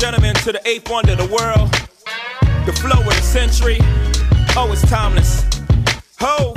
gentlemen, to the eighth wonder of the world, the flow of the century. Oh, it's timeless. Ho!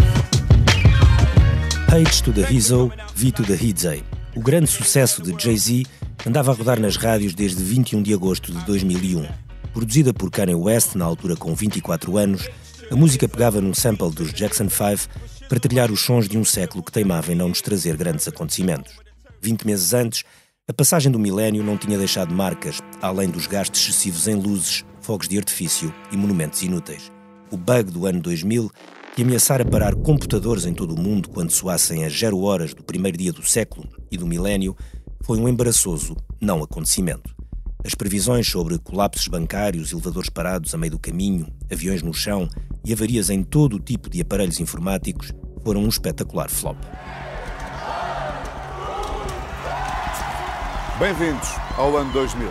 H to the Hizzo, V to the Hidzay. O grande sucesso de Jay-Z andava a rodar nas rádios desde 21 de agosto de 2001. Produzida por Kanye West, na altura com 24 anos, a música pegava num sample dos Jackson 5 para trilhar os sons de um século que teimava em não nos trazer grandes acontecimentos. 20 meses antes, a passagem do milénio não tinha deixado marcas, além dos gastos excessivos em luzes, fogos de artifício e monumentos inúteis. O bug do ano 2000, que ameaçara parar computadores em todo o mundo quando soassem as zero horas do primeiro dia do século e do milénio, foi um embaraçoso não acontecimento. As previsões sobre colapsos bancários, elevadores parados a meio do caminho, aviões no chão e avarias em todo o tipo de aparelhos informáticos foram um espetacular flop. Bem-vindos ao ano 2000.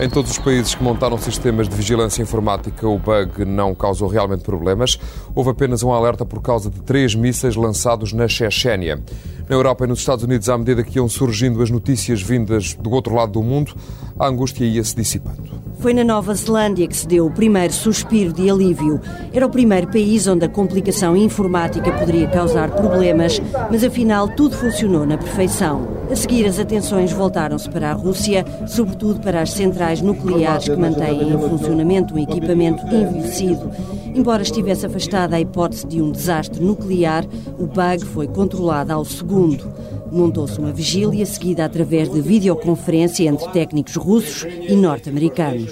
Em todos os países que montaram sistemas de vigilância informática, o bug não causou realmente problemas. Houve apenas um alerta por causa de três mísseis lançados na Chechênia. Na Europa e nos Estados Unidos, à medida que iam surgindo as notícias vindas do outro lado do mundo, a angústia ia se dissipando. Foi na Nova Zelândia que se deu o primeiro suspiro de alívio. Era o primeiro país onde a complicação informática poderia causar problemas, mas afinal tudo funcionou na perfeição. A seguir, as atenções voltaram-se para a Rússia, sobretudo para as centrais nucleares que mantêm em funcionamento um equipamento envelhecido. Embora estivesse afastada a hipótese de um desastre nuclear, o bug foi controlado ao segundo. Montou-se uma vigília seguida através de videoconferência entre técnicos russos e norte-americanos.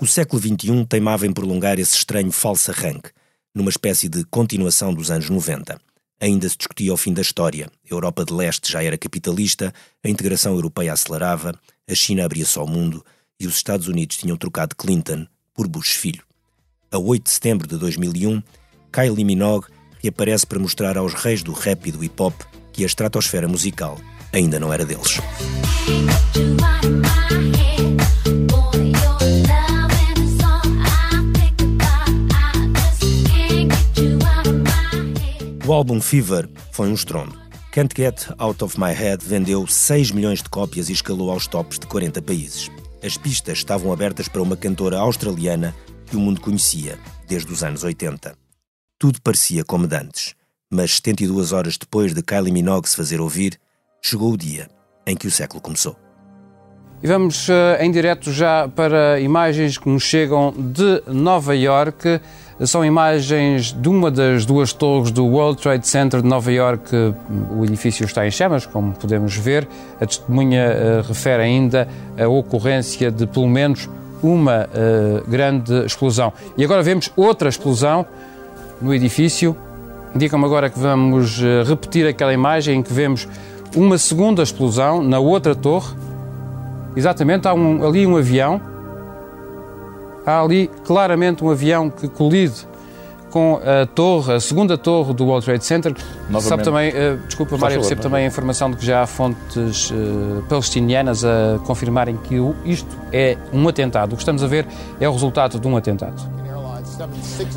O século XXI teimava em prolongar esse estranho falso arranque, numa espécie de continuação dos anos 90. Ainda se discutia o fim da história. A Europa de Leste já era capitalista, a integração europeia acelerava, a China abria-se ao mundo e os Estados Unidos tinham trocado Clinton por Bush filho. A 8 de setembro de 2001, Kylie Minogue reaparece para mostrar aos reis do rap e do hip que a estratosfera musical ainda não era deles. O álbum Fever foi um estrondo. Can't Get Out of My Head vendeu 6 milhões de cópias e escalou aos tops de 40 países. As pistas estavam abertas para uma cantora australiana que o mundo conhecia desde os anos 80. Tudo parecia como dantes. Mas 72 horas depois de Kylie Minogue se fazer ouvir, chegou o dia em que o século começou. E vamos uh, em direto já para imagens que nos chegam de Nova York. São imagens de uma das duas torres do World Trade Center de Nova York. O edifício está em chamas, como podemos ver. A testemunha uh, refere ainda a ocorrência de pelo menos uma uh, grande explosão. E agora vemos outra explosão no edifício Indicam-me agora que vamos eh, repetir aquela imagem em que vemos uma segunda explosão na outra torre. Exatamente, há um, ali um avião. Há ali claramente um avião que colide com a torre, a segunda torre do World Trade Center. Novamente. Sabe também, uh, desculpa, Mário, recebo também a informação de que já há fontes uh, palestinianas a confirmarem que isto é um atentado. O que estamos a ver é o resultado de um atentado.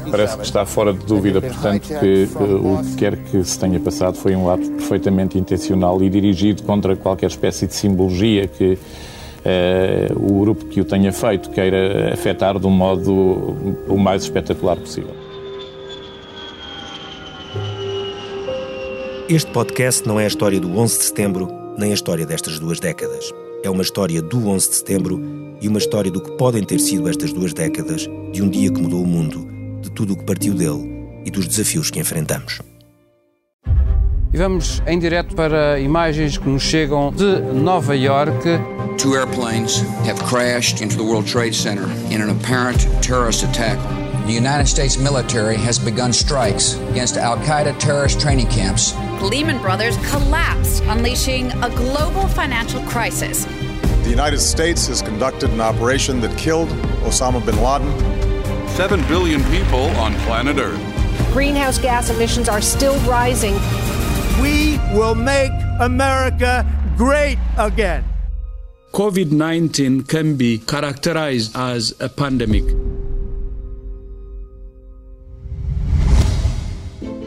Parece que está fora de dúvida, portanto, que uh, o que quer que se tenha passado foi um ato perfeitamente intencional e dirigido contra qualquer espécie de simbologia que uh, o grupo que o tenha feito queira afetar de um modo o mais espetacular possível. Este podcast não é a história do 11 de setembro, nem a história destas duas décadas. É uma história do 11 de setembro e uma história do que podem ter sido estas duas décadas, de um dia que mudou o mundo, de tudo o que partiu dele e dos desafios que enfrentamos. E vamos em direto para imagens que nos chegam de Nova York. Two airplanes have crashed into the World Trade Center in an apparent terrorist attack. The United States military has begun strikes against Al Qaeda terrorist training camps. Lehman Brothers collapsed, unleashing a global financial crisis. The United States has conducted an operation that killed Osama bin Laden. Seven billion people on planet Earth. Greenhouse gas emissions are still rising. We will make America great again. COVID 19 can be characterized as a pandemic.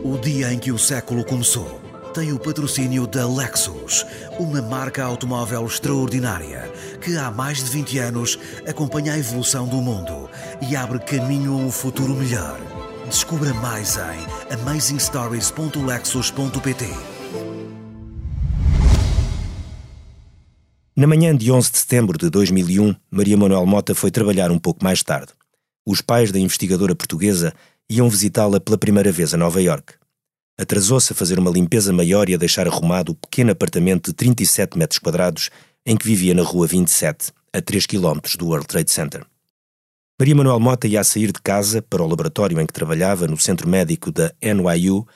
O dia em que o século começou. Tem o patrocínio da Lexus, uma marca automóvel extraordinária que há mais de 20 anos acompanha a evolução do mundo e abre caminho a um futuro melhor. Descubra mais em amazingstories.lexus.pt. Na manhã de 11 de setembro de 2001, Maria Manuel Mota foi trabalhar um pouco mais tarde. Os pais da investigadora portuguesa iam visitá-la pela primeira vez a Nova York. Atrasou-se a fazer uma limpeza maior e a deixar arrumado o pequeno apartamento de 37 metros quadrados em que vivia na Rua 27, a 3 km do World Trade Center. Maria Manuel Mota ia sair de casa para o laboratório em que trabalhava no centro médico da NYU,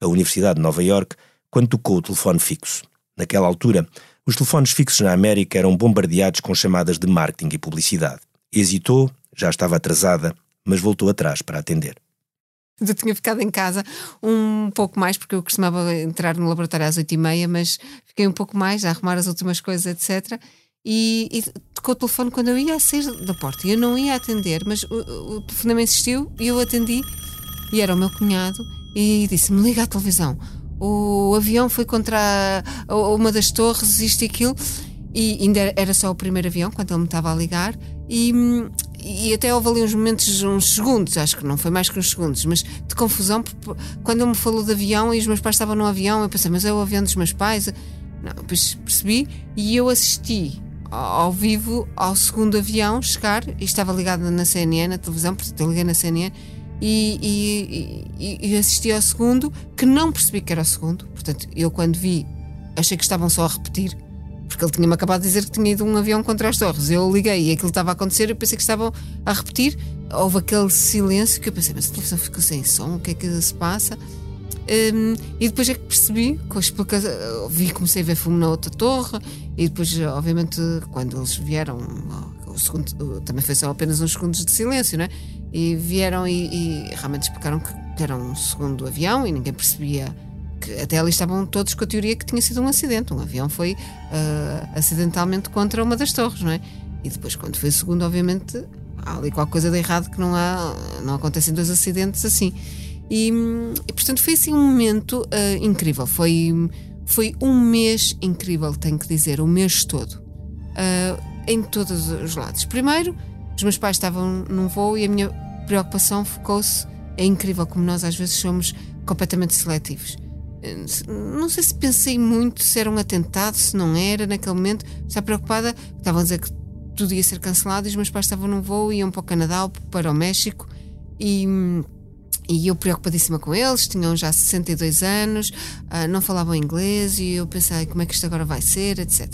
a Universidade de Nova York, quando tocou o telefone fixo. Naquela altura, os telefones fixos na América eram bombardeados com chamadas de marketing e publicidade. Hesitou, já estava atrasada, mas voltou atrás para atender. Eu tinha ficado em casa um pouco mais, porque eu costumava entrar no laboratório às oito e meia, mas fiquei um pouco mais a arrumar as últimas coisas, etc. E, e tocou o telefone quando eu ia sair da porta. Eu não ia atender, mas o, o telefonema insistiu e eu atendi. E era o meu cunhado e disse-me: liga à televisão. O avião foi contra uma das torres, isto e aquilo. E ainda era só o primeiro avião, quando ele me estava a ligar. E, e até houve ali uns momentos, uns segundos, acho que não foi mais que uns segundos, mas de confusão, quando ele me falou de avião e os meus pais estavam no avião, eu pensei, mas é o avião dos meus pais? Não, depois percebi e eu assisti ao vivo ao segundo avião chegar e estava ligado na CNN, na televisão, portanto eu liguei na CNN e, e, e, assisti ao segundo que não percebi que era o segundo. Portanto, eu quando vi achei que estavam só a repetir porque ele tinha-me acabado de dizer que tinha ido um avião contra as torres. Eu liguei e aquilo estava a acontecer, eu pensei que estavam a repetir. Houve aquele silêncio que eu pensei, mas a televisão ficou sem som, o que é que se passa? Um, e depois é que percebi, com vi, comecei a ver fumo na outra torre, e depois, obviamente, quando eles vieram, segundo, também foi só apenas uns segundos de silêncio, né? E vieram e, e realmente explicaram que era um segundo avião e ninguém percebia que até ali estavam todos com a teoria que tinha sido um acidente. Um avião foi uh, acidentalmente contra uma das torres, não é? E depois, quando foi o segundo, obviamente, há ali qualquer coisa de errado que não há, não acontecem dois acidentes assim. E, e portanto, foi assim um momento uh, incrível. Foi, foi um mês incrível, tenho que dizer, o mês todo, uh, em todos os lados. Primeiro, os meus pais estavam num voo e a minha preocupação focou-se. É incrível como nós às vezes somos completamente seletivos não sei se pensei muito se era um atentado, se não era naquele momento. Estava preocupada, estavam a dizer que tudo ia ser cancelado e os meus pais estavam num voo, iam para o Canadá ou para o México e, e eu preocupadíssima com eles, tinham já 62 anos, uh, não falavam inglês e eu pensei como é que isto agora vai ser, etc.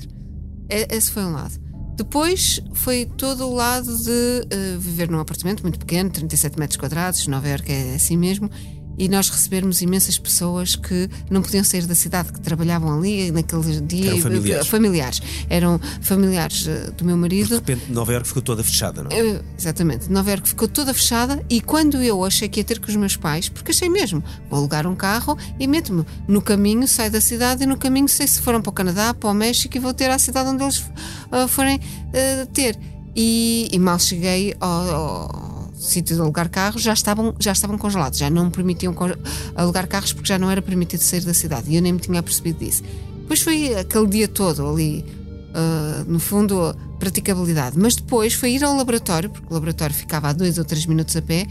Esse foi um lado. Depois foi todo o lado de uh, viver num apartamento muito pequeno, 37 metros quadrados, Nova Iorque é assim mesmo, e nós recebermos imensas pessoas que não podiam sair da cidade, que trabalhavam ali naquele dia. Eram familiares. familiares. Eram familiares eh, do meu marido. de repente Nova Iorque ficou toda fechada, não é? Eh, exatamente. Nova Iorque ficou toda fechada e quando eu achei que ia ter com os meus pais, porque achei mesmo, vou alugar um carro e meto-me no caminho, saio da cidade e no caminho sei se foram para o Canadá, para o México e vou ter à cidade onde eles uh, forem uh, ter. E, e, mal cheguei ao, ao sítio de alugar carros já estavam, já estavam congelados, já não permitiam alugar carros porque já não era permitido sair da cidade e eu nem me tinha percebido disso. Depois foi aquele dia todo ali, uh, no fundo, praticabilidade. Mas depois foi ir ao laboratório, porque o laboratório ficava a dois ou três minutos a pé,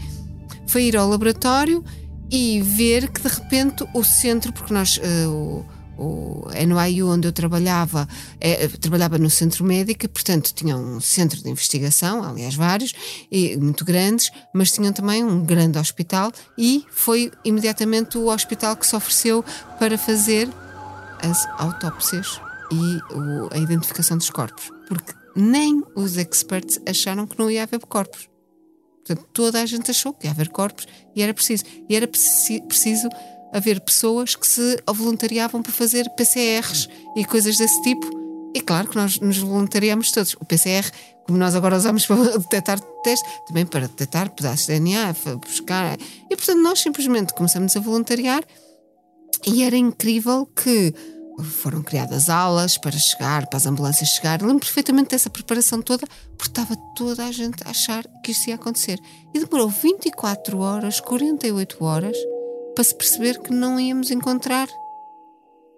foi ir ao laboratório e ver que de repente o centro, porque nós. Uh, o NYU onde eu trabalhava, é, trabalhava no centro médico, portanto tinha um centro de investigação, aliás vários, e, muito grandes, mas tinham também um grande hospital e foi imediatamente o hospital que se ofereceu para fazer as autópsias e o, a identificação dos corpos, porque nem os experts acharam que não ia haver corpos. Portanto, toda a gente achou que ia haver corpos e era preciso. E era preciso haver pessoas que se voluntariavam para fazer PCRs e coisas desse tipo. E claro que nós nos voluntariamos todos. O PCR, como nós agora usamos para detectar testes, também para detectar pedaços de DNA, para buscar. E portanto nós simplesmente começamos a voluntariar e era incrível que foram criadas aulas para chegar, para as ambulâncias chegar. Lembro perfeitamente dessa preparação toda, porque estava toda a gente a achar que isto ia acontecer. E demorou 24 horas, 48 horas, para se perceber que não íamos encontrar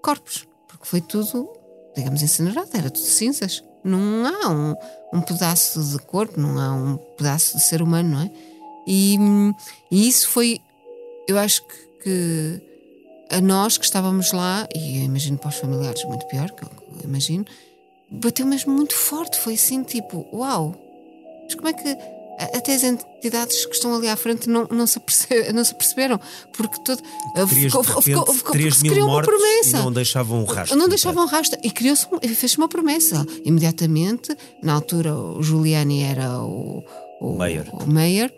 corpos, porque foi tudo, digamos, incinerado, era tudo cinzas. Não há um, um pedaço de corpo, não há um pedaço de ser humano, não é? E, e isso foi, eu acho que, que, a nós que estávamos lá, e eu imagino para os familiares muito pior, que eu imagino, bateu mesmo muito forte. Foi assim, tipo, uau, mas como é que até as entidades que estão ali à frente não, não, se, aperce, não se perceberam, porque todo, ficou, ficou, ficou, ficou, 3 mil mortos uma promessa. Não deixavam um rastro. Não deixavam um rastro. E criou-se, fez uma promessa. Imediatamente, na altura, o Giuliani era o, o, Mayor. o Mayor,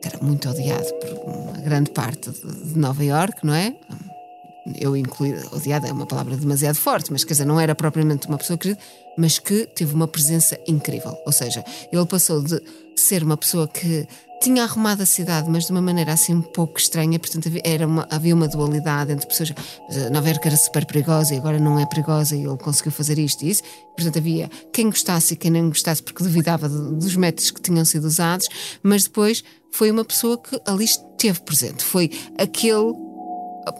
que era muito odiado por uma grande parte de, de Nova York, não é? eu incluí, odiada é uma palavra demasiado forte, mas quer dizer, não era propriamente uma pessoa querida, mas que teve uma presença incrível. Ou seja, ele passou de ser uma pessoa que tinha arrumado a cidade, mas de uma maneira assim um pouco estranha, portanto havia, era uma, havia uma dualidade entre pessoas. Nova Iorque era super perigosa e agora não é perigosa e ele conseguiu fazer isto e isso. Portanto havia quem gostasse e quem não gostasse porque duvidava dos métodos que tinham sido usados, mas depois foi uma pessoa que ali esteve presente. Foi aquele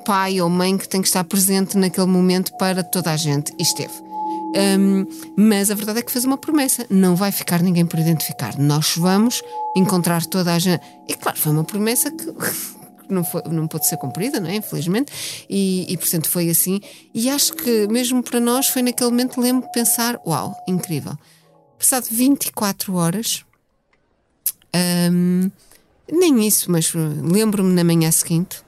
pai ou mãe que tem que estar presente naquele momento para toda a gente e esteve. Um, mas a verdade é que fez uma promessa: não vai ficar ninguém por identificar. Nós vamos encontrar toda a gente. E claro, foi uma promessa que. Não, foi, não pôde ser cumprida, não é? infelizmente, e, e portanto foi assim. E acho que mesmo para nós foi naquele momento, lembro de pensar: uau, incrível. Passado 24 horas, um, nem isso, mas lembro-me na manhã seguinte,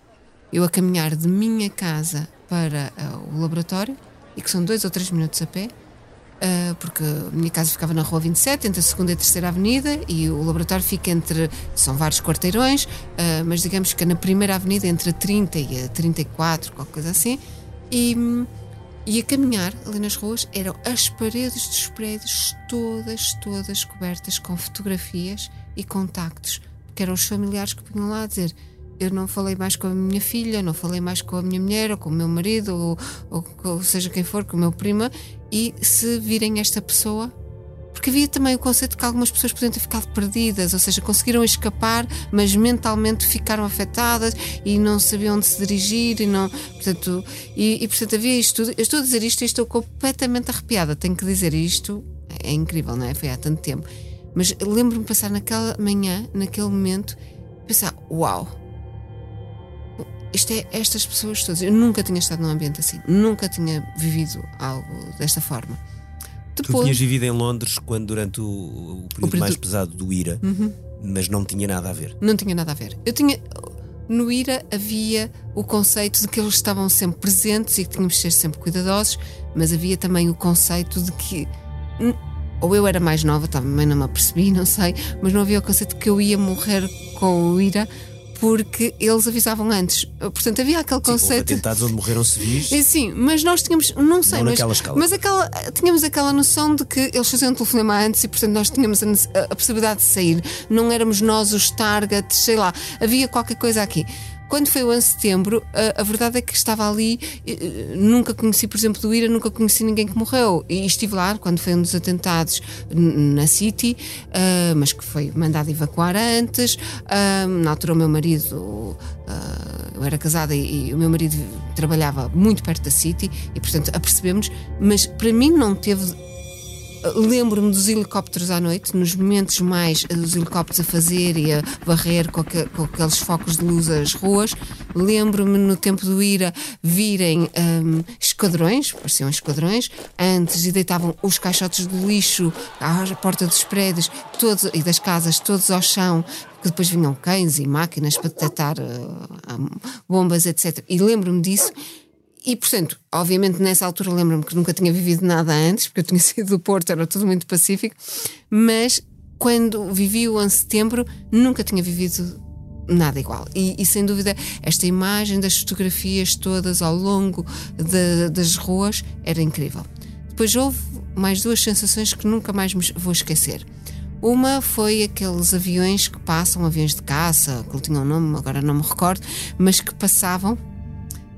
eu a caminhar de minha casa para uh, o laboratório, e que são dois ou três minutos a pé, uh, porque a minha casa ficava na rua 27, entre a segunda e a terceira avenida, e o laboratório fica entre. são vários quarteirões, uh, mas digamos que é na primeira avenida, entre a 30 e a 34, qualquer coisa assim, e. E a caminhar ali nas ruas eram as paredes dos prédios todas, todas cobertas com fotografias e contactos, que eram os familiares que vinham lá dizer eu não falei mais com a minha filha, não falei mais com a minha mulher, ou com o meu marido, ou, ou, ou seja quem for, com o meu prima, e se virem esta pessoa. Porque havia também o conceito que algumas pessoas podiam ter ficado perdidas, ou seja, conseguiram escapar, mas mentalmente ficaram afetadas e não sabiam onde se dirigir e não. Portanto, e, e portanto havia isto tudo. Eu estou a dizer isto e estou completamente arrepiada. Tenho que dizer isto. É incrível, não é? Foi há tanto tempo. Mas lembro-me passar naquela manhã, naquele momento, pensar: uau! Isto é estas pessoas todas. Eu nunca tinha estado num ambiente assim, nunca tinha vivido algo desta forma. Depois, tu tinhas vivido em Londres quando durante o, o, período, o período, mais pesado do IRA, uhum. mas não tinha nada a ver. Não tinha nada a ver. Eu tinha no IRA havia o conceito de que eles estavam sempre presentes e que tínhamos de ser sempre cuidadosos, mas havia também o conceito de que ou eu era mais nova, também não me apercebi, não sei, mas não havia o conceito de que eu ia morrer com o IRA porque eles avisavam antes. Portanto, havia aquele sim, conceito. atentados onde morreram civis. Sim, mas nós tínhamos, não sei, não mas, naquela escala. mas aquela, tínhamos aquela noção de que eles faziam um telefonema antes e, portanto, nós tínhamos a, a possibilidade de sair. Não éramos nós os targets, sei lá, havia qualquer coisa aqui. Quando foi o 11 de setembro, a, a, verdade é que estava ali, nunca conheci, por exemplo, do IRA, nunca conheci ninguém que morreu. E estive lá quando foi um dos atentados na City, uh, mas que foi mandado evacuar antes. Uh, na altura, o meu marido. Uh, eu era casada e, e, o meu marido trabalhava muito perto da City e, portanto, apercebemos, mas para mim não teve Lembro-me dos helicópteros à noite, nos momentos mais dos helicópteros a fazer e a varrer com, aqu com aqueles focos de luz as ruas. Lembro-me no tempo do IRA virem um, esquadrões, pareciam esquadrões, antes e deitavam os caixotes de lixo à porta dos prédios todos, e das casas, todos ao chão, que depois vinham cães e máquinas para detectar uh, bombas, etc. E lembro-me disso e, portanto, obviamente nessa altura lembro-me que nunca tinha vivido nada antes, porque eu tinha sido do Porto, era tudo muito pacífico, mas quando vivi o 11 de setembro nunca tinha vivido nada igual. E, e, sem dúvida, esta imagem das fotografias todas ao longo de, das ruas era incrível. Depois houve mais duas sensações que nunca mais vou esquecer. Uma foi aqueles aviões que passam, aviões de caça, que tinham um nome, agora não me recordo, mas que passavam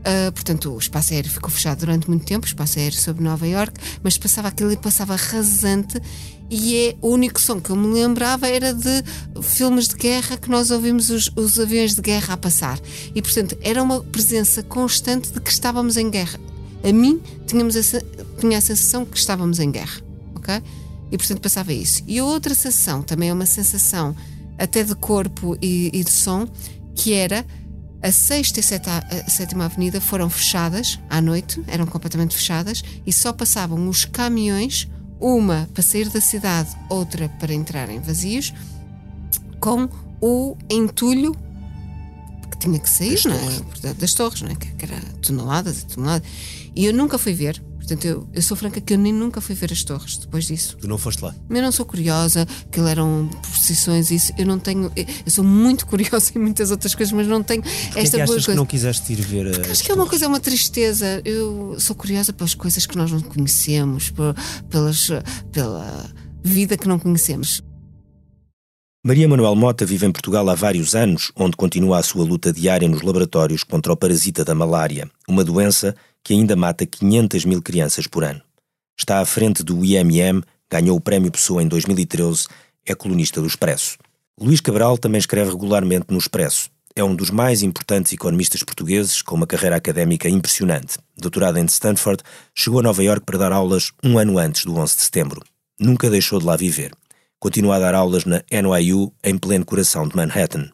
Uh, portanto, o espaço aéreo ficou fechado durante muito tempo, o espaço aéreo sobre Nova York, mas passava aquilo e passava rasante. E é o único som que eu me lembrava era de filmes de guerra que nós ouvimos os, os aviões de guerra a passar. E, portanto, era uma presença constante de que estávamos em guerra. A mim, tínhamos a, tinha a sensação que estávamos em guerra, ok? E portanto passava isso. E a outra sensação, também é uma sensação até de corpo e, e de som, que era a sexta e a sétima avenida foram fechadas à noite, eram completamente fechadas, e só passavam os caminhões, uma para sair da cidade, outra para entrarem vazios, com o entulho que tinha que sair, das, não é? torres. das torres, não é? que era toneladas e toneladas. E eu nunca fui ver, Portanto, eu, eu sou franca que eu nem nunca fui ver as torres depois disso. Tu não foste lá? Eu não sou curiosa, que eram procissões isso. Eu não tenho. Eu sou muito curiosa em muitas outras coisas, mas não tenho Porquê esta é que boa coisa. que não quiseste ir ver Porque Acho que é uma coisa, é uma tristeza. Eu sou curiosa pelas coisas que nós não conhecemos, por, pelas, pela vida que não conhecemos. Maria Manuel Mota vive em Portugal há vários anos, onde continua a sua luta diária nos laboratórios contra o parasita da malária, uma doença que ainda mata 500 mil crianças por ano. Está à frente do IMM, ganhou o Prémio Pessoa em 2013, é colunista do Expresso. Luís Cabral também escreve regularmente no Expresso. É um dos mais importantes economistas portugueses, com uma carreira académica impressionante. Doutorado em Stanford, chegou a Nova York para dar aulas um ano antes do 11 de setembro. Nunca deixou de lá viver. Continua a dar aulas na NYU, em pleno coração de Manhattan.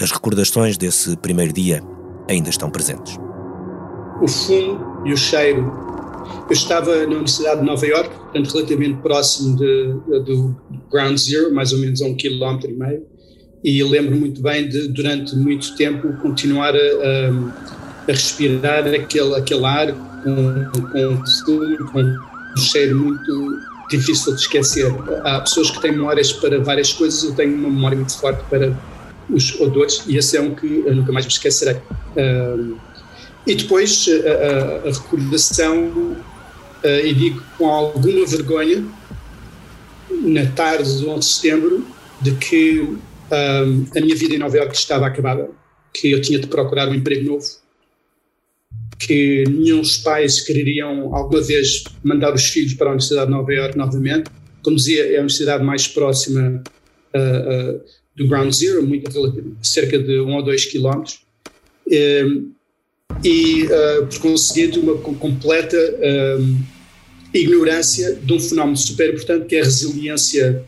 As recordações desse primeiro dia ainda estão presentes o fumo e o cheiro. Eu estava na Universidade de Nova York, portanto, relativamente próximo de, de, do Ground Zero, mais ou menos a um quilómetro e meio, e lembro muito bem de, durante muito tempo, continuar a, a, a respirar aquele, aquele ar com, com fumo, com um cheiro muito difícil de esquecer. Há pessoas que têm memórias para várias coisas, eu tenho uma memória muito forte para os odores, e esse é um que eu nunca mais me esquecerei. E depois a, a, a recordação, e digo com alguma vergonha, na tarde do 11 de setembro, de que um, a minha vida em Nova Iorque estava acabada, que eu tinha de procurar um emprego novo, que nenhum dos pais quereriam alguma vez mandar os filhos para a Universidade de Nova Iorque novamente. Como dizia, é a universidade mais próxima uh, uh, do Ground Zero, muito, cerca de um ou dois quilómetros. Um, e, uh, por conseguinte, uma completa uh, ignorância de um fenómeno super importante que é a resiliência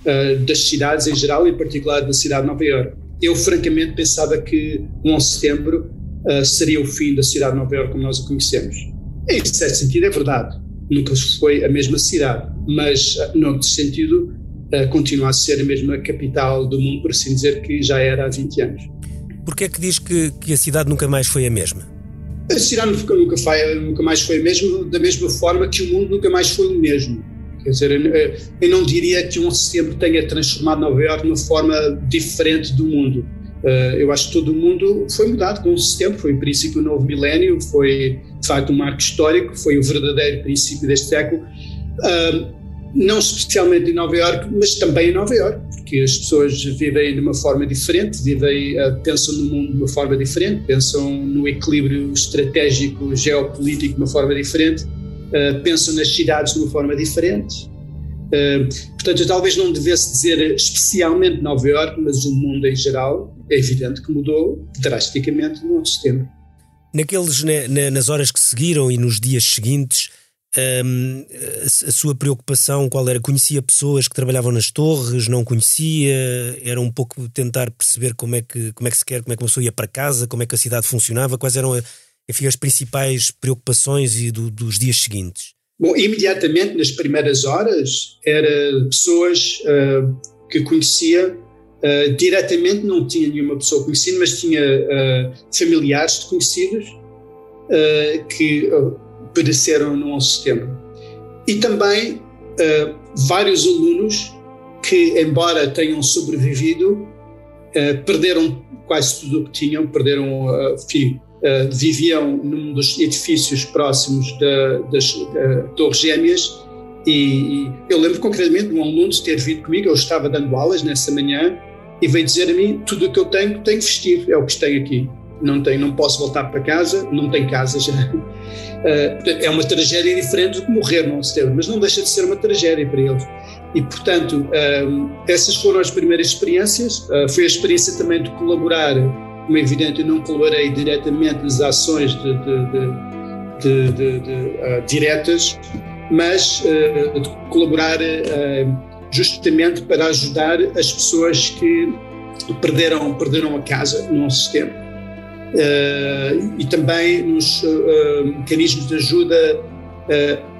uh, das cidades em geral, em particular da cidade de Nova Iorque. Eu, francamente, pensava que 11 de setembro seria o fim da cidade de Nova Iorque como nós a conhecemos. Em certo sentido, é verdade. Nunca foi a mesma cidade, mas, no outro sentido, continua a ser a mesma capital do mundo, por assim dizer, que já era há 20 anos. Porquê é que diz que, que a cidade nunca mais foi a mesma? A cidade nunca, foi, nunca mais foi a mesma, da mesma forma que o mundo nunca mais foi o mesmo. Quer dizer, eu não diria que um setembro tenha transformado Nova Iorque de uma forma diferente do mundo. Eh, eu acho que todo o mundo foi mudado com o setembro, foi o princípio do novo milénio, foi de facto um marco histórico, foi o verdadeiro princípio deste século não especialmente em Nova Iorque, mas também em Nova Iorque, porque as pessoas vivem de uma forma diferente, vivem, uh, pensam no mundo de uma forma diferente, pensam no equilíbrio estratégico, geopolítico de uma forma diferente, uh, pensam nas cidades de uma forma diferente. Uh, portanto, eu talvez não devesse dizer especialmente Nova Iorque, mas o mundo em geral, é evidente que mudou drasticamente no setembro. Naqueles, na, nas horas que seguiram e nos dias seguintes, um, a, sua preocupação qual era? Conhecia pessoas que trabalhavam nas torres, não conhecia? Era um pouco tentar perceber como é que, como é que se quer, como é que uma pessoa ia para casa, como é que a cidade funcionava, quais eram enfim, as principais preocupações e do, dos dias seguintes? Bom, imediatamente nas primeiras horas, era pessoas uh, que conhecia uh, diretamente, não tinha nenhuma pessoa conhecida, mas tinha uh, familiares de conhecidos que pereceram no 11 de setembro. E também uh, vários alunos que, embora tenham sobrevivido, uh, perderam quase tudo o que tinham, perderam, uh, enfim, viviam num dos edifícios próximos da, das Torres Gêmeas. E, e eu lembro concretamente de um aluno ter vindo comigo, eu estava dando aulas nessa manhã, e veio dizer a mim: tudo o que eu tenho, tenho que vestir, é o que tenho aqui não tenho, não posso voltar para casa, não tenho casa já. Uh, é uma tragédia diferente do que morrer não se mas não deixa de ser uma tragédia para eles. E, portanto, uh, essas foram as primeiras experiências. Uh, foi a experiência também de colaborar, como é evidente, eu não colaborei diretamente nas ações de, de, de, uh, diretas, mas uh, de colaborar justamente para ajudar as pessoas que perderam, perderam a casa no nosso sistema. E também nos mecanismos de ajuda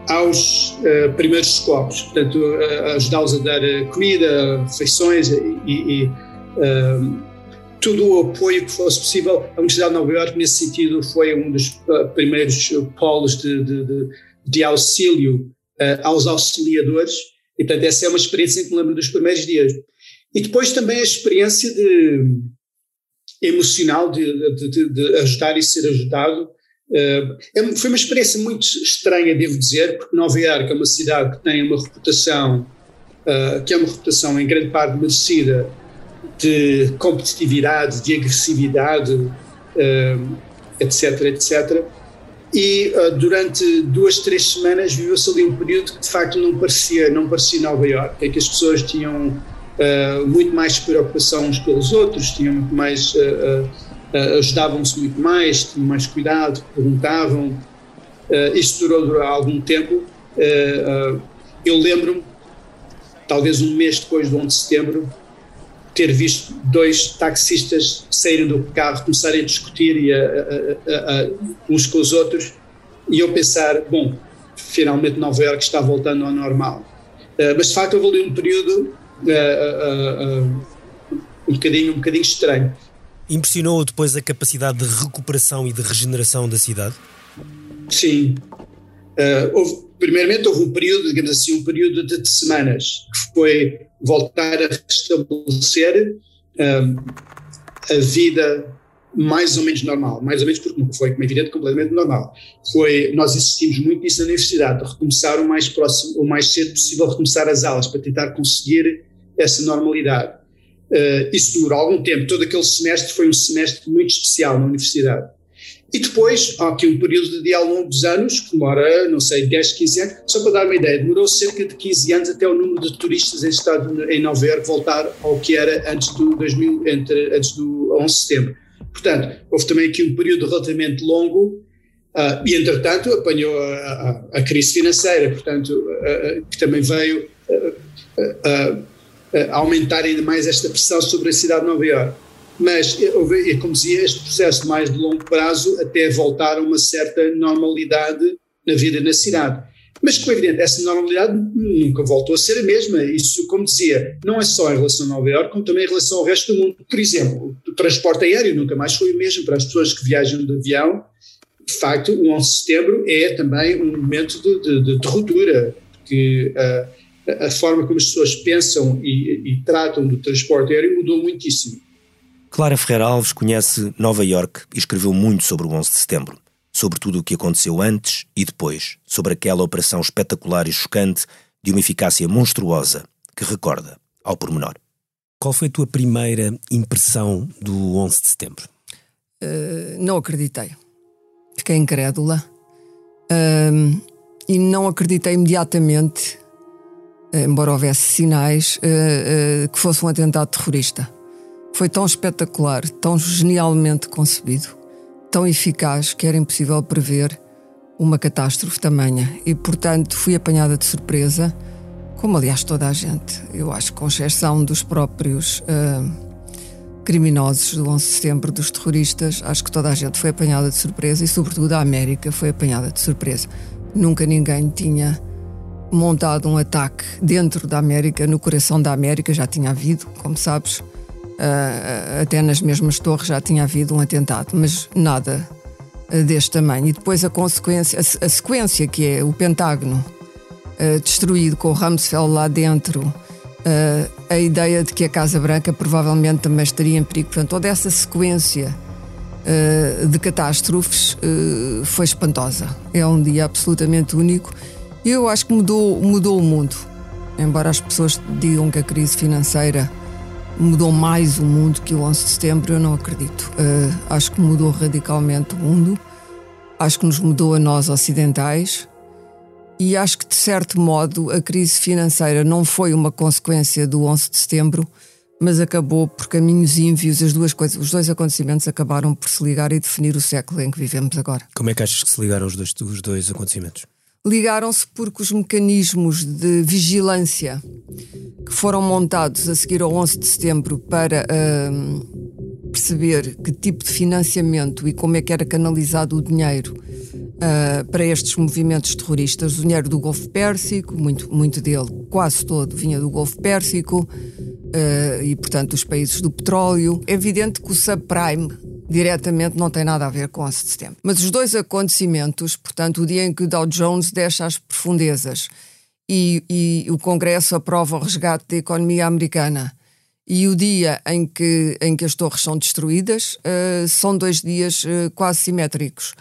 aos primeiros socorros, portanto, ajudá-los a dar comida, refeições e, e todo o apoio que fosse possível. A Universidade de Nova Iorque, nesse sentido, foi um dos primeiros polos de, de, de, de auxílio uh, aos auxiliadores, e portanto, essa é uma experiência que me lembro dos primeiros dias. E depois também a experiência de, emocional de, de, de ajudar e ser ajudado. Uh, foi uma experiência muito estranha, devo dizer, porque Nova Iorque é uma cidade que tem uma reputação, uh, que é uma reputação em grande parte merecida de competitividade, de agressividade, uh, etc, etc. E uh, durante duas, três semanas viveu-se ali um período que de facto não parecia, não parecia Nova Iorque, em que as pessoas tinham uh, muito mais preocupação uns pelos outros, tinham muito mais, ajudavam-se muito mais, tinham mais cuidado, perguntavam. isto durou, durou algum tempo. eu lembro-me, talvez um mês depois do 11 de setembro, ter visto dois taxistas saírem do carro, começarem a discutir e a, a, a, uns com os outros, e eu pensar, bom, finalmente Nova Iorque está voltando ao normal. Uh, mas de facto houve ali um período uh, um, bocadinho, um bocadinho estranho. Impressionou depois a capacidade de recuperação e de regeneração da cidade? Sim. houve, primeiramente houve um período, digamos assim, um período de, de semanas, que foi voltar a restabelecer um, a vida mais ou menos normal, mais ou menos porque não foi, como é evidente, completamente normal. Foi, nós insistimos muito nisso na universidade, recomeçar o mais próximo, o mais cedo possível, recomeçar as aulas para tentar conseguir essa normalidade. Uh, isso demorou algum tempo, todo aquele semestre foi um semestre muito especial na universidade. E depois, há aqui um período de ao longo dos anos, que demora, não sei, 10, 15 anos, só para dar uma ideia, demorou cerca de 15 anos até o número de turistas em estado em Nova Iorque voltar ao que era antes do, 2000, entre, antes do 11 de setembro. Portanto, houve também aqui um período relativamente longo uh, e, entretanto, apanhou a, a, a crise financeira, portanto, uh, que também veio aumentar ainda mais esta pressão sobre a cidade de Nova Iorque mas, é como dizia, este processo mais de longo prazo até voltar a uma certa normalidade na vida na cidade. Mas, como é evidente, essa normalidade nunca voltou a ser a mesma. Isso, como dizia, não é só em relação a Nova Iorque, como também em relação ao resto do mundo. Por exemplo, o transporte aéreo nunca mais foi o mesmo para as pessoas que viajam de avião. De facto, o 11 de setembro é também um momento de, de, de ruptura, porque uh, a forma como as pessoas pensam e, e tratam do transporte aéreo mudou muitíssimo. Clara Ferreira Alves conhece Nova York e escreveu muito sobre o 11 de setembro, sobre tudo o que aconteceu antes e depois, sobre aquela operação espetacular e chocante de uma eficácia monstruosa que recorda ao pormenor. Qual foi a tua primeira impressão do 11 de setembro? Uh, não acreditei. Fiquei incrédula. Uh, e não acreditei imediatamente, embora houvesse sinais, uh, que fosse um atentado terrorista. Foi tão espetacular, tão genialmente concebido, tão eficaz que era impossível prever uma catástrofe tamanha. E, portanto, fui apanhada de surpresa, como aliás toda a gente. Eu acho com exceção dos próprios uh, criminosos do 11 de setembro, dos terroristas, acho que toda a gente foi apanhada de surpresa e, sobretudo, a América foi apanhada de surpresa. Nunca ninguém tinha montado um ataque dentro da América, no coração da América, já tinha havido, como sabes Uh, até nas mesmas torres já tinha havido um atentado, mas nada uh, deste tamanho. E depois a consequência, a, a sequência que é o Pentágono uh, destruído com o Rumsfeld lá dentro, a ideia de que a Casa Branca provavelmente também estaria em perigo. Portanto, toda essa sequência de catástrofes foi espantosa. É um dia absolutamente único. Eu acho que mudou, mudou o mundo. Embora as pessoas digam que a crise financeira mudou mais o mundo que o 11 de setembro, eu não acredito. Uh, acho que mudou radicalmente o mundo, acho que nos mudou a nós ocidentais e acho que, de certo modo, a crise financeira não foi uma consequência do 11 de setembro, mas acabou por caminhos ínvios, as duas coisas, os dois acontecimentos acabaram por se ligar e definir o século em que vivemos agora. Como é que achas que se ligaram os dois, os dois acontecimentos? Ligaram-se porque os mecanismos de vigilância que foram montados a seguir ao 11 de setembro para uh, perceber que tipo de financiamento e como é que era canalizado o dinheiro uh, para estes movimentos terroristas, o dinheiro do Golfo Pérsico, muito, muito dele, quase todo, vinha do Golfo Pérsico, uh, e portanto os países do petróleo. É evidente que o subprime diretamente não tem nada a ver com 11 de setembro. Mas os dois acontecimentos, portanto, o dia em que o Dow Jones deixa as profundezas e, e o Congresso aprova o resgate da economia americana e o dia em que, em que as torres são destruídas, uh, são dois dias uh, quase simétricos.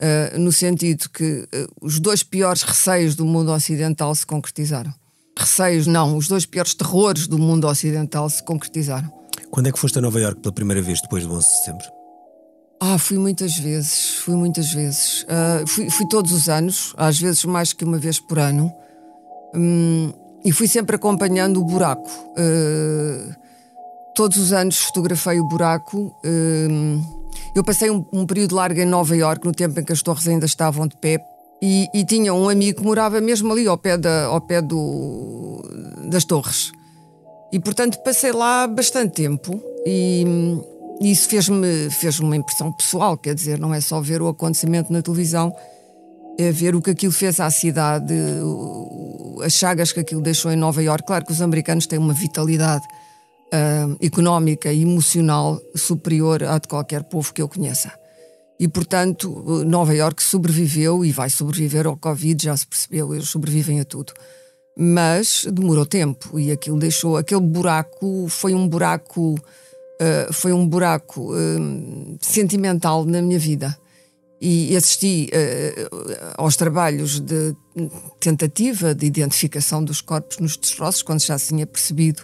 Uh, no sentido que os dois piores receios do mundo ocidental se concretizaram. Receios, não, os dois piores terrores do mundo ocidental se concretizaram. Quando é que foste a Nova Iorque pela primeira vez depois do 11 de setembro? Ah, fui muitas vezes, fui muitas vezes. Uh, fui, fui, todos os anos, às vezes mais que uma vez por ano. Um, e fui sempre acompanhando o buraco. Uh, todos os anos fotografei o buraco. Uh, eu passei um, um, período largo em Nova York, no tempo em que as torres ainda estavam de pé. E, e tinha um amigo que morava mesmo ali ao pé, da, ao pé do, das torres. E portanto passei lá bastante tempo. E e isso fez-me fez uma impressão pessoal, quer dizer, não é só ver o acontecimento na televisão, é ver o que aquilo fez à cidade, as chagas que aquilo deixou em Nova Iorque. Claro que os americanos têm uma vitalidade uh, económica e emocional superior à de qualquer povo que eu conheça. E, portanto, Nova Iorque sobreviveu e vai sobreviver ao Covid, já se percebeu, eles sobrevivem a tudo. Mas demorou tempo e aquilo deixou. Aquele buraco foi um buraco uh, foi um buraco uh, sentimental na minha vida. E assisti uh, aos trabalhos de tentativa de identificação dos corpos nos destroços, quando já se tinha percebido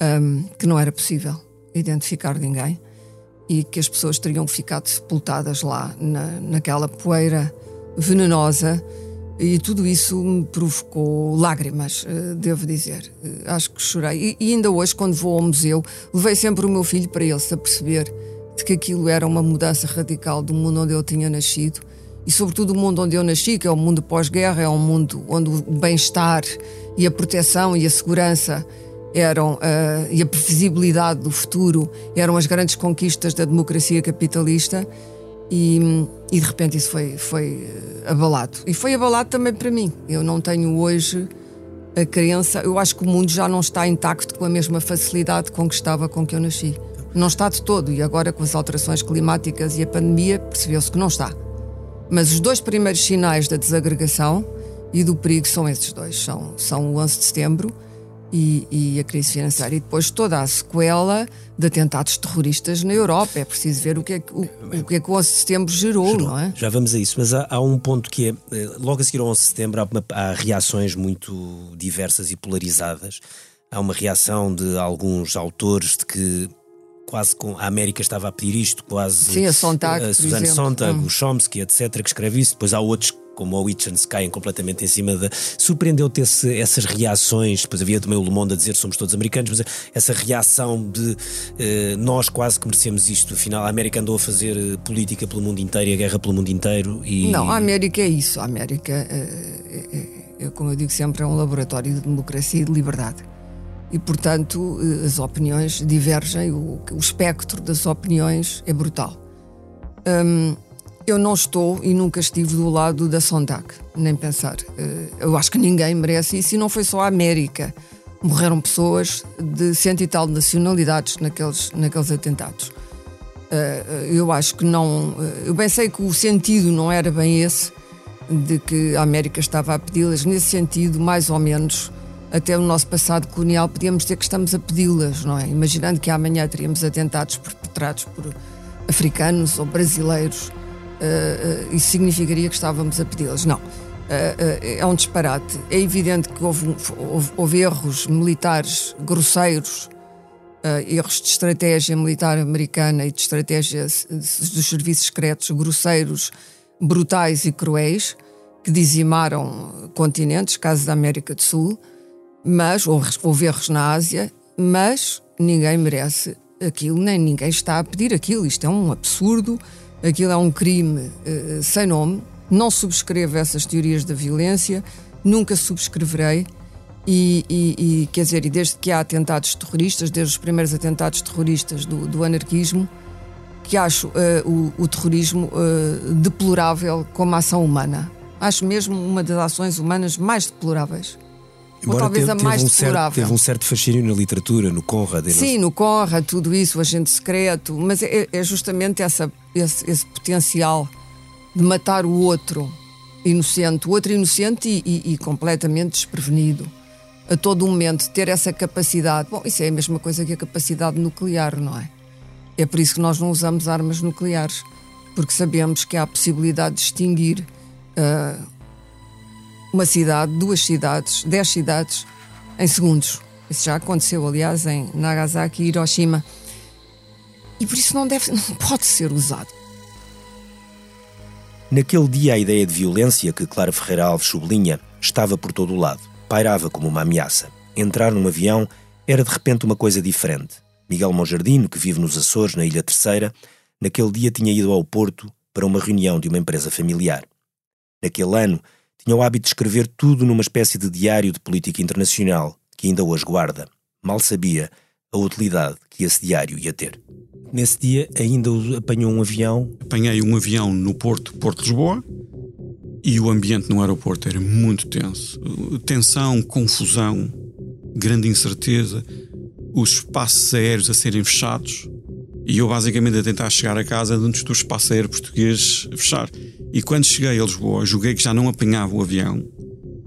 um, que não era possível identificar ninguém e que as pessoas teriam ficado sepultadas lá na, naquela poeira venenosa e tudo isso me provocou lágrimas, eh, devo dizer. Eh, acho que chorei. E, ainda hoje, quando vou ao museu, levei sempre o meu filho para ele se aperceber de que aquilo era uma mudança radical do mundo onde eu tinha nascido e, sobretudo, o mundo onde eu nasci, que é o mundo pós-guerra, é um mundo onde o bem-estar e a proteção e a segurança eram uh, e a previsibilidade do futuro eram as grandes conquistas da democracia capitalista e, e, de repente isso foi, foi eh, abalado. E foi abalado também para mim. Eu não tenho hoje a crença, eu acho que o mundo já não está intacto com a mesma facilidade com que estava com que eu nasci. Não está de todo, e agora com as alterações climáticas e a pandemia percebeu-se que não está. Mas os dois primeiros sinais da desagregação e do perigo são esses dois: são, são o 11 de setembro e, e, a crise financeira. E depois toda a sequela de atentados terroristas na Europa. É preciso ver o que é que o, o, que, é que o 11 de setembro gerou, gerou, não é? Já vamos a isso, mas há, há, um ponto que é, eh, logo a seguir ao 11 de setembro, há, uma, há reações muito diversas e polarizadas. Há uma reação de alguns autores de que quase com a América estava a pedir isto, quase Sim, a Sontag, a Suzanne Sontag, hum. o Chomsky, etc., que escreve isso. Depois há outros como o Hitchens caem completamente em cima da. Surpreendeu-te essas reações? Depois havia também o Le Monde a dizer somos todos americanos, mas essa reação de eh, nós quase que merecemos isto. Afinal, a América andou a fazer eh, política pelo mundo inteiro e a guerra pelo mundo inteiro. E... Não, a América é isso. A América, é, é, é, como eu digo sempre, é um laboratório de democracia e de liberdade. E, portanto, as opiniões divergem, o, o espectro das opiniões é brutal. Hum, eu não estou e nunca estive do lado da Sondag, nem pensar. Eh, eu acho que ninguém merece isso e não foi só a América. Morreram pessoas de cento e tal nacionalidades naqueles, naqueles atentados. Eh, eu acho que não. Eh, eu bem sei que o sentido não era bem esse, de que a América estava a pedi-las. Nesse sentido, mais ou menos, até o nosso passado colonial, podíamos dizer que estamos a pedi-las, não é? Imaginando que amanhã teríamos atentados perpetrados por africanos ou brasileiros uh, isso significaria que estávamos a pedi-las. Não. Uh, é um disparate. É evidente que houve, houve, houve erros militares grosseiros, erros de estratégia militar americana e de estratégia dos serviços secretos grosseiros, brutais e cruéis, que dizimaram continentes, caso da América do Sul, mas houve erros na Ásia, mas ninguém merece aquilo, nem ninguém está a pedir aquilo. Isto é um absurdo, aquilo é um crime uh, sem nome. Não subscrevo essas teorias da violência, nunca subscreverei. E, e, e, quer dizer, e desde que há atentados terroristas, desde os primeiros atentados terroristas do, do anarquismo, que acho uh, o, o, terrorismo uh, deplorável como ação humana. Acho mesmo uma das ações humanas mais deploráveis. Embora Ou talvez teve, a mais um deplorável. Certo, teve um certo fascínio na literatura, no Conrad. Sim, no Conrad, tudo isso, o agente secreto, mas é, é justamente essa, esse, esse, potencial de matar o outro inocente, o outro inocente e, e, e completamente desprevenido a todo momento, ter essa capacidade. Bom, isso é a mesma coisa que a capacidade nuclear, não é? É por isso que nós não usamos armas nucleares, porque sabemos que há a possibilidade de extinguir uh, uma cidade, duas cidades, dez cidades em segundos. Isso já aconteceu, aliás, em Nagasaki e Hiroshima. E por isso não, deve, não pode ser usado. Naquele dia, a ideia de violência que Clara Ferreira Alves sublinha estava por todo o lado pairava como uma ameaça. Entrar num avião era de repente uma coisa diferente. Miguel Monjardino, que vive nos Açores, na Ilha Terceira, naquele dia tinha ido ao Porto para uma reunião de uma empresa familiar. Naquele ano, tinha o hábito de escrever tudo numa espécie de diário de política internacional, que ainda hoje guarda. Mal sabia a utilidade que esse diário ia ter. Nesse dia ainda apanhou um avião? Apanhei um avião no Porto, Porto de Lisboa, e o ambiente no aeroporto era muito tenso. Tensão, confusão, grande incerteza, os espaços aéreos a serem fechados e eu basicamente a tentar chegar a casa antes do espaço aéreo português fechar. E quando cheguei a Lisboa, julguei que já não apanhava o avião,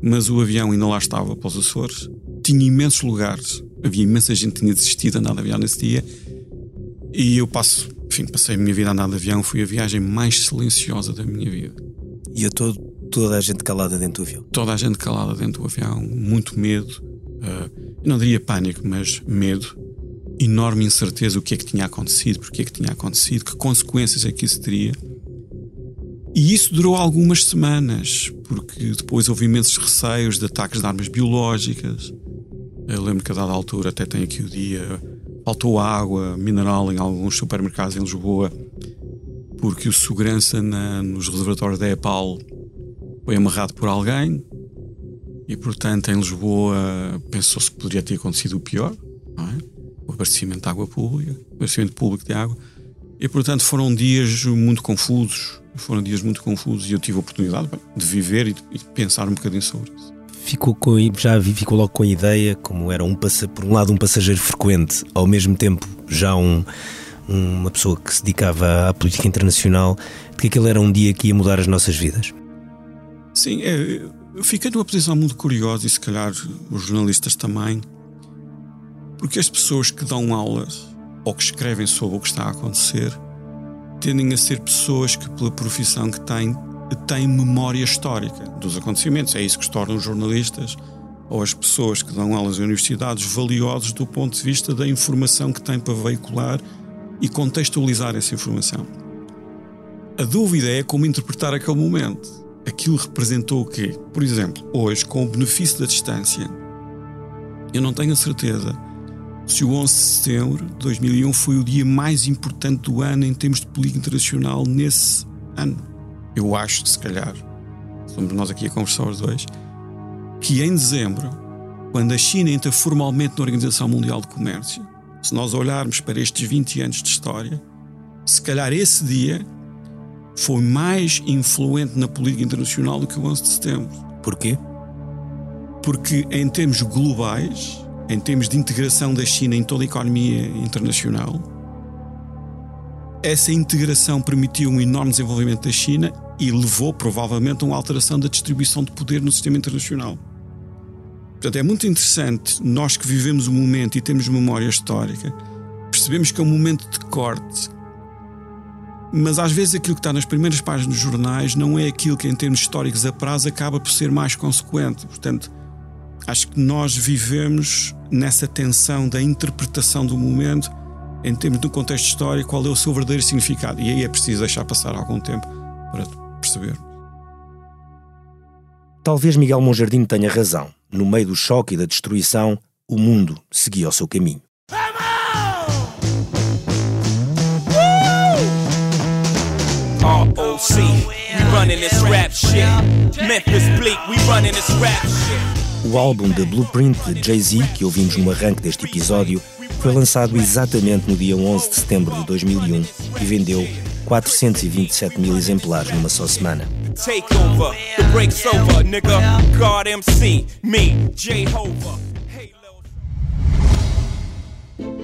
mas o avião ainda lá estava para os Açores. Tinha imensos lugares, havia imensa gente que tinha desistido de andar de avião nesse dia. E eu passo, enfim, passei a minha vida a andar de avião, foi a viagem mais silenciosa da minha vida. E a todo, toda a gente calada dentro do avião? Toda a gente calada dentro do avião, muito medo, uh, não diria pânico, mas medo, enorme incerteza o que é que tinha acontecido, porque é que tinha acontecido, que consequências é que isso teria. E isso durou algumas semanas, porque depois houve imensos receios de ataques de armas biológicas. Eu lembro que a dada altura, até tem aqui o dia, faltou água mineral em alguns supermercados em Lisboa, porque o segurança na, nos reservatórios da EPAL foi amarrado por alguém e, portanto, em Lisboa pensou-se que poderia ter acontecido o pior, é? o abastecimento de água pública, o abastecimento público de água. E, portanto, foram dias muito confusos, foram dias muito confusos e eu tive a oportunidade de viver e de pensar um bocadinho sobre isso. Ficou com, já ficou logo com a ideia, como era um por um lado um passageiro frequente, ao mesmo tempo já um, uma pessoa que se dedicava à política internacional, de que aquele era um dia que ia mudar as nossas vidas? Sim, é, eu fiquei numa posição muito curiosa e se calhar os jornalistas também, porque as pessoas que dão aulas ou que escrevem sobre o que está a acontecer tendem a ser pessoas que, pela profissão que têm, têm memória histórica dos acontecimentos. É isso que torna os jornalistas ou as pessoas que dão aulas em universidades valiosos do ponto de vista da informação que têm para veicular e contextualizar essa informação. A dúvida é como interpretar aquele momento aquilo representou o quê? Por exemplo, hoje, com o benefício da distância, eu não tenho a certeza se o 11 de setembro de 2001 foi o dia mais importante do ano em termos de política internacional nesse ano. Eu acho, se calhar, somos nós aqui a conversar os dois, que em dezembro, quando a China entra formalmente na Organização Mundial de Comércio, se nós olharmos para estes 20 anos de história, se calhar esse dia foi mais influente na política internacional do que o 11 de setembro. Porquê? Porque, em termos globais, em termos de integração da China em toda a economia internacional, essa integração permitiu um enorme desenvolvimento da China e levou provavelmente a uma alteração da distribuição de poder no sistema internacional. Portanto, é muito interessante, nós que vivemos o momento e temos memória histórica, percebemos que é um momento de corte mas às vezes aquilo que está nas primeiras páginas dos jornais não é aquilo que, em termos históricos a prazo, acaba por ser mais consequente. Portanto, acho que nós vivemos nessa tensão da interpretação do momento, em termos do contexto histórico, qual é o seu verdadeiro significado. E aí é preciso deixar passar algum tempo para perceber. Talvez Miguel Monjardim tenha razão. No meio do choque e da destruição, o mundo seguia o seu caminho. O álbum The Blueprint de Jay-Z, que ouvimos no arranque deste episódio, foi lançado exatamente no dia 11 de setembro de 2001 e vendeu 427 mil exemplares numa só semana. Take over, the break's over, nigga. God MC, me, Jehovah.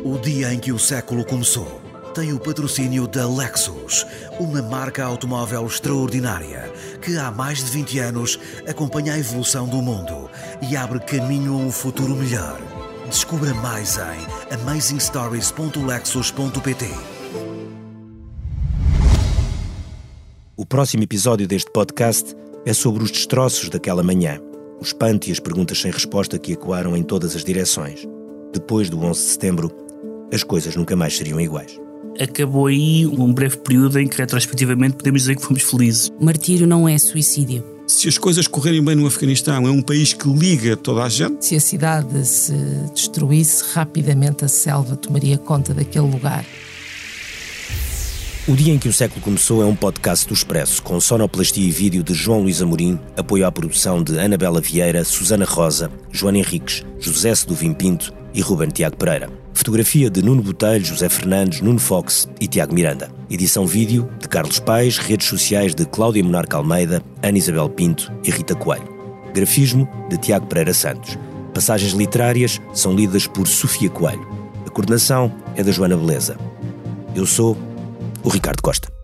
O dia em que o século começou tem o patrocínio da Lexus, uma marca automóvel extraordinária que há mais de 20 anos acompanha a evolução do mundo e abre caminho a um futuro melhor. Descubra mais em amazingstories.lexus.pt. O próximo episódio deste podcast é sobre os destroços daquela manhã, o espanto e as perguntas sem resposta que ecoaram em todas as direções. Depois do 11 de setembro, as coisas nunca mais seriam iguais acabou aí um breve período em que, retrospectivamente, podemos dizer que fomos felizes. Martírio não é suicídio. Se as coisas correrem bem no Afeganistão, é um país que liga toda a gente. Se a cidade se destruísse, rapidamente a selva tomaria conta daquele lugar. O Dia em que o Século Começou é um podcast do Expresso, com sonoplastia e vídeo de João Luís Amorim, apoio à produção de Anabela Vieira, Susana Rosa, Joana Henriques, José Seduvim Pinto e Ruben Tiago Pereira. Fotografia de Nuno Botelho, José Fernandes, Nuno Fox e Tiago Miranda. Edição vídeo de Carlos Paes, redes sociais de Cláudia Monarca Almeida, Ana Isabel Pinto e Rita Coelho. Grafismo de Tiago Pereira Santos. Passagens literárias são lidas por Sofia Coelho. A coordenação é da Joana Beleza. Eu sou o Ricardo Costa.